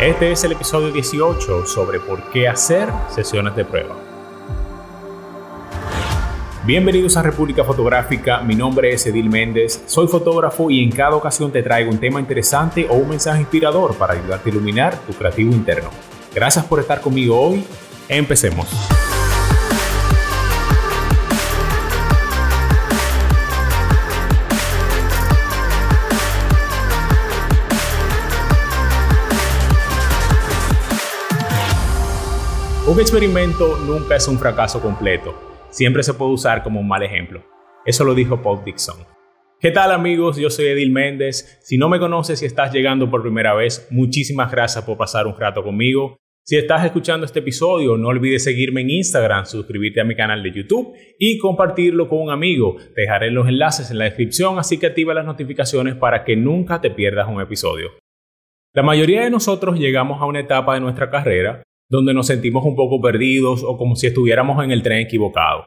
Este es el episodio 18 sobre por qué hacer sesiones de prueba. Bienvenidos a República Fotográfica, mi nombre es Edil Méndez, soy fotógrafo y en cada ocasión te traigo un tema interesante o un mensaje inspirador para ayudarte a iluminar tu creativo interno. Gracias por estar conmigo hoy, empecemos. Un experimento nunca es un fracaso completo. Siempre se puede usar como un mal ejemplo. Eso lo dijo Paul Dixon. ¿Qué tal amigos? Yo soy Edil Méndez. Si no me conoces y estás llegando por primera vez, muchísimas gracias por pasar un rato conmigo. Si estás escuchando este episodio, no olvides seguirme en Instagram, suscribirte a mi canal de YouTube y compartirlo con un amigo. dejaré los enlaces en la descripción, así que activa las notificaciones para que nunca te pierdas un episodio. La mayoría de nosotros llegamos a una etapa de nuestra carrera donde nos sentimos un poco perdidos o como si estuviéramos en el tren equivocado.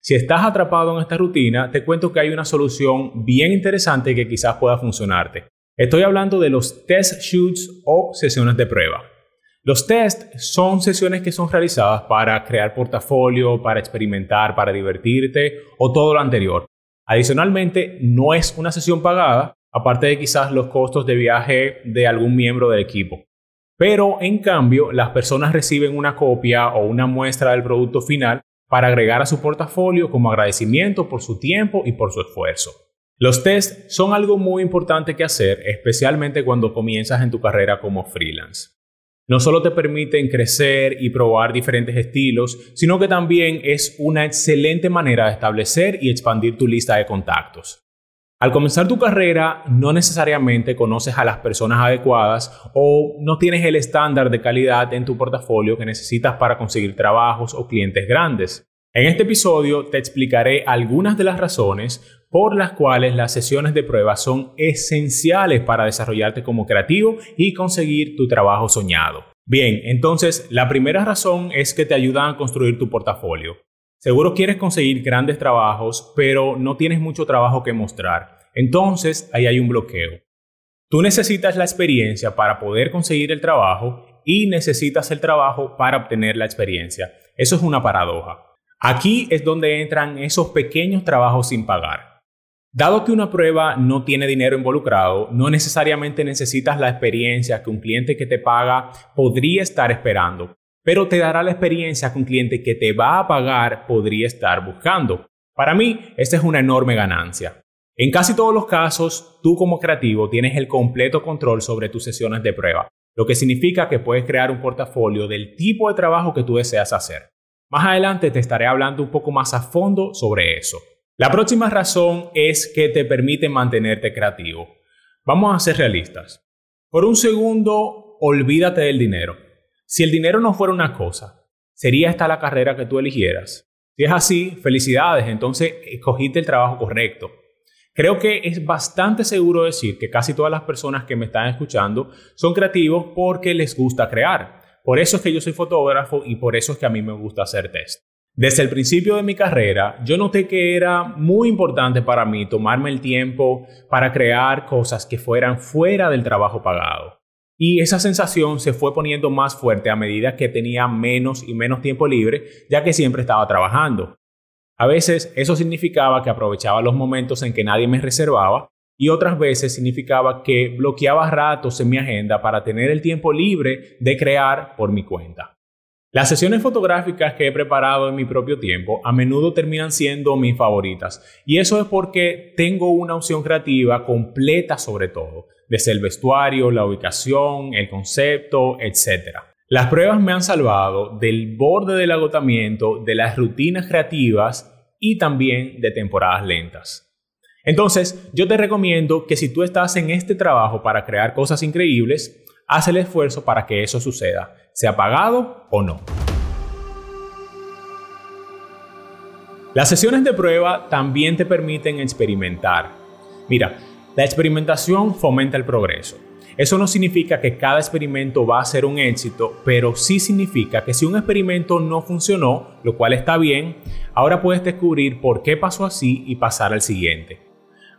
Si estás atrapado en esta rutina, te cuento que hay una solución bien interesante que quizás pueda funcionarte. Estoy hablando de los test shoots o sesiones de prueba. Los tests son sesiones que son realizadas para crear portafolio, para experimentar, para divertirte o todo lo anterior. Adicionalmente, no es una sesión pagada, aparte de quizás los costos de viaje de algún miembro del equipo. Pero en cambio, las personas reciben una copia o una muestra del producto final para agregar a su portafolio como agradecimiento por su tiempo y por su esfuerzo. Los tests son algo muy importante que hacer, especialmente cuando comienzas en tu carrera como freelance. No solo te permiten crecer y probar diferentes estilos, sino que también es una excelente manera de establecer y expandir tu lista de contactos. Al comenzar tu carrera, no necesariamente conoces a las personas adecuadas o no tienes el estándar de calidad en tu portafolio que necesitas para conseguir trabajos o clientes grandes. En este episodio te explicaré algunas de las razones por las cuales las sesiones de prueba son esenciales para desarrollarte como creativo y conseguir tu trabajo soñado. Bien, entonces la primera razón es que te ayudan a construir tu portafolio. Seguro quieres conseguir grandes trabajos, pero no tienes mucho trabajo que mostrar. Entonces, ahí hay un bloqueo. Tú necesitas la experiencia para poder conseguir el trabajo y necesitas el trabajo para obtener la experiencia. Eso es una paradoja. Aquí es donde entran esos pequeños trabajos sin pagar. Dado que una prueba no tiene dinero involucrado, no necesariamente necesitas la experiencia que un cliente que te paga podría estar esperando pero te dará la experiencia que un cliente que te va a pagar podría estar buscando. Para mí, esta es una enorme ganancia. En casi todos los casos, tú como creativo tienes el completo control sobre tus sesiones de prueba, lo que significa que puedes crear un portafolio del tipo de trabajo que tú deseas hacer. Más adelante te estaré hablando un poco más a fondo sobre eso. La próxima razón es que te permite mantenerte creativo. Vamos a ser realistas. Por un segundo, olvídate del dinero. Si el dinero no fuera una cosa, ¿sería esta la carrera que tú eligieras? Si es así, felicidades, entonces escogiste el trabajo correcto. Creo que es bastante seguro decir que casi todas las personas que me están escuchando son creativos porque les gusta crear. Por eso es que yo soy fotógrafo y por eso es que a mí me gusta hacer test. Desde el principio de mi carrera, yo noté que era muy importante para mí tomarme el tiempo para crear cosas que fueran fuera del trabajo pagado. Y esa sensación se fue poniendo más fuerte a medida que tenía menos y menos tiempo libre, ya que siempre estaba trabajando. A veces eso significaba que aprovechaba los momentos en que nadie me reservaba y otras veces significaba que bloqueaba ratos en mi agenda para tener el tiempo libre de crear por mi cuenta. Las sesiones fotográficas que he preparado en mi propio tiempo a menudo terminan siendo mis favoritas y eso es porque tengo una opción creativa completa sobre todo desde el vestuario, la ubicación, el concepto, etc. Las pruebas me han salvado del borde del agotamiento, de las rutinas creativas y también de temporadas lentas. Entonces, yo te recomiendo que si tú estás en este trabajo para crear cosas increíbles, haz el esfuerzo para que eso suceda, sea pagado o no. Las sesiones de prueba también te permiten experimentar. Mira, la experimentación fomenta el progreso. Eso no significa que cada experimento va a ser un éxito, pero sí significa que si un experimento no funcionó, lo cual está bien, ahora puedes descubrir por qué pasó así y pasar al siguiente.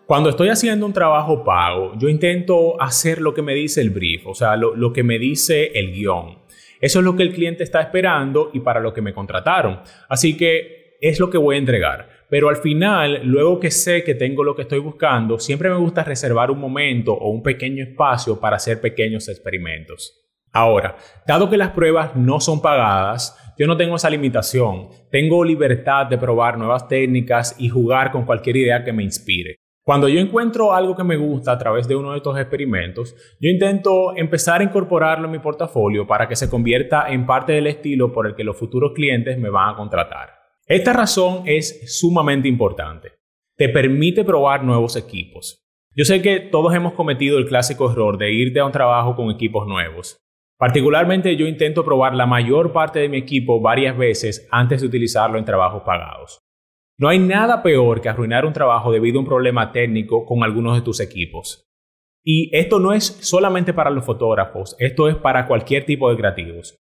Cuando estoy haciendo un trabajo pago, yo intento hacer lo que me dice el brief, o sea, lo, lo, que me dice el guion. Eso es lo que el cliente está esperando y para lo que me contrataron. Así que es lo que voy a entregar. Pero al final, luego que sé que tengo lo que estoy buscando, siempre me gusta reservar un momento o un pequeño espacio para hacer pequeños experimentos. Ahora, dado que las pruebas no son pagadas, yo no tengo esa limitación. Tengo libertad de probar nuevas técnicas y jugar con cualquier idea que me inspire. Cuando yo encuentro algo que me gusta a través de uno de estos experimentos, yo intento empezar a incorporarlo en mi portafolio para que se convierta en parte del estilo por el que los futuros clientes me van a contratar. Esta razón es sumamente importante. Te permite probar nuevos equipos. Yo sé que todos hemos cometido el clásico error de irte a un trabajo con equipos nuevos. Particularmente yo intento probar la mayor parte de mi equipo varias veces antes de utilizarlo en trabajos pagados. No hay nada peor que arruinar un trabajo debido a un problema técnico con algunos de tus equipos. Y esto no es solamente para los fotógrafos, esto es para cualquier tipo de creativos.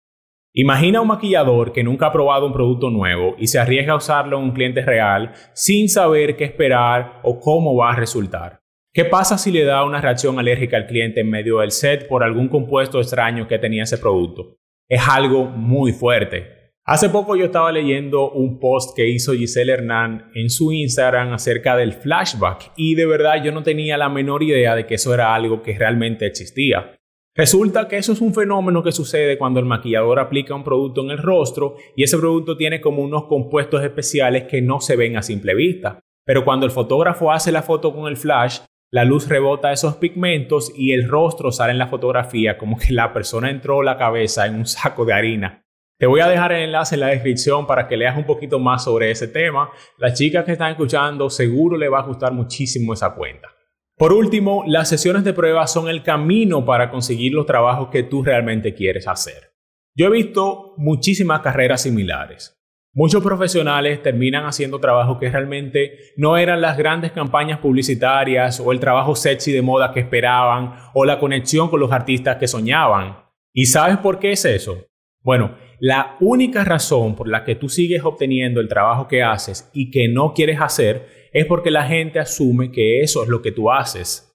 Imagina un maquillador que nunca ha probado un producto nuevo y se arriesga a usarlo en un cliente real sin saber qué esperar o cómo va a resultar. ¿Qué pasa si le da una reacción alérgica al cliente en medio del set por algún compuesto extraño que tenía ese producto? Es algo muy fuerte. Hace poco yo estaba leyendo un post que hizo Giselle Hernán en su Instagram acerca del flashback y de verdad yo no tenía la menor idea de que eso era algo que realmente existía. Resulta que eso es un fenómeno que sucede cuando el maquillador aplica un producto en el rostro y ese producto tiene como unos compuestos especiales que no se ven a simple vista. Pero cuando el fotógrafo hace la foto con el flash, la luz rebota esos pigmentos y el rostro sale en la fotografía como que la persona entró la cabeza en un saco de harina. Te voy a dejar el enlace en la descripción para que leas un poquito más sobre ese tema. Las chicas que están escuchando seguro le va a gustar muchísimo esa cuenta. Por último, las sesiones de prueba son el camino para conseguir los trabajos que tú realmente quieres hacer. Yo he visto muchísimas carreras similares. Muchos profesionales terminan haciendo trabajos que realmente no eran las grandes campañas publicitarias o el trabajo sexy de moda que esperaban o la conexión con los artistas que soñaban. ¿Y sabes por qué es eso? Bueno, la única razón por la que tú sigues obteniendo el trabajo que haces y que no quieres hacer es porque la gente asume que eso es lo que tú haces.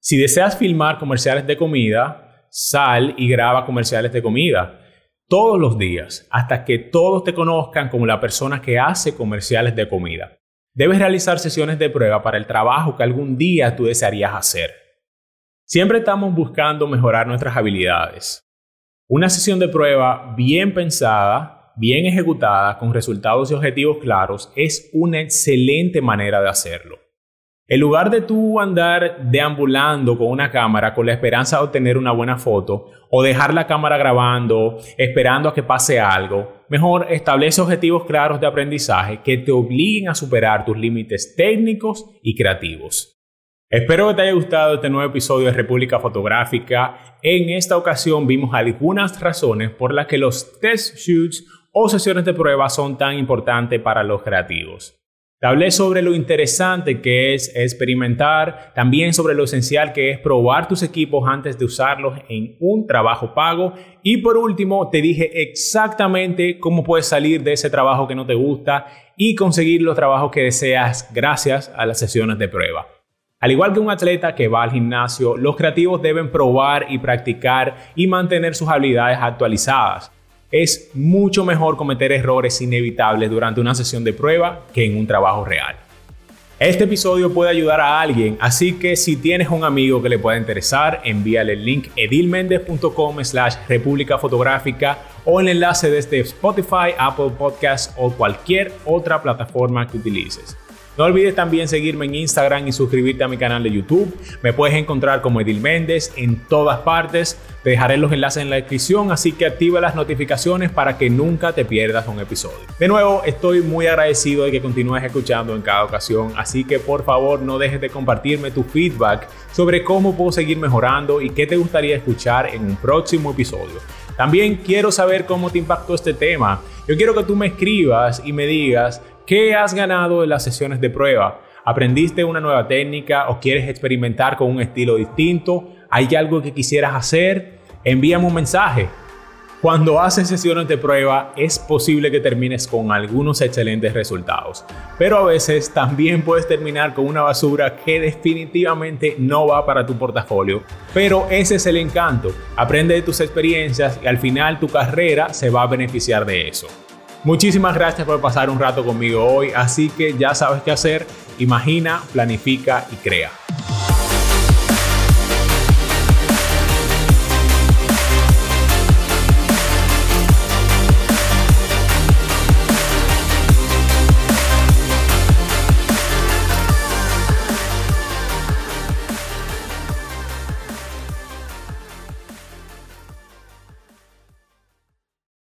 Si deseas filmar comerciales de comida, sal y graba comerciales de comida todos los días hasta que todos te conozcan como la persona que hace comerciales de comida. Debes realizar sesiones de prueba para el trabajo que algún día tú desearías hacer. Siempre estamos buscando mejorar nuestras habilidades. Una sesión de prueba bien pensada, bien ejecutada, con resultados y objetivos claros, es una excelente manera de hacerlo. En lugar de tú andar deambulando con una cámara con la esperanza de obtener una buena foto o dejar la cámara grabando esperando a que pase algo, mejor establece objetivos claros de aprendizaje que te obliguen a superar tus límites técnicos y creativos. Espero que te haya gustado este nuevo episodio de República Fotográfica. En esta ocasión vimos algunas razones por las que los test shoots o sesiones de prueba son tan importantes para los creativos. Te hablé sobre lo interesante que es experimentar, también sobre lo esencial que es probar tus equipos antes de usarlos en un trabajo pago y por último te dije exactamente cómo puedes salir de ese trabajo que no te gusta y conseguir los trabajos que deseas gracias a las sesiones de prueba. Al igual que un atleta que va al gimnasio, los creativos deben probar y practicar y mantener sus habilidades actualizadas. Es mucho mejor cometer errores inevitables durante una sesión de prueba que en un trabajo real. Este episodio puede ayudar a alguien, así que si tienes un amigo que le pueda interesar, envíale el link edilmendez.com slash república fotográfica o el enlace desde Spotify, Apple Podcasts o cualquier otra plataforma que utilices. No olvides también seguirme en Instagram y suscribirte a mi canal de YouTube. Me puedes encontrar como Edil Méndez en todas partes. Te dejaré los enlaces en la descripción, así que activa las notificaciones para que nunca te pierdas un episodio. De nuevo, estoy muy agradecido de que continúes escuchando en cada ocasión, así que por favor no dejes de compartirme tu feedback sobre cómo puedo seguir mejorando y qué te gustaría escuchar en un próximo episodio. También quiero saber cómo te impactó este tema. Yo quiero que tú me escribas y me digas ¿Qué has ganado en las sesiones de prueba? ¿Aprendiste una nueva técnica o quieres experimentar con un estilo distinto? ¿Hay algo que quisieras hacer? Envíame un mensaje. Cuando haces sesiones de prueba es posible que termines con algunos excelentes resultados, pero a veces también puedes terminar con una basura que definitivamente no va para tu portafolio. Pero ese es el encanto, aprende de tus experiencias y al final tu carrera se va a beneficiar de eso. Muchísimas gracias por pasar un rato conmigo hoy, así que ya sabes qué hacer, imagina, planifica y crea.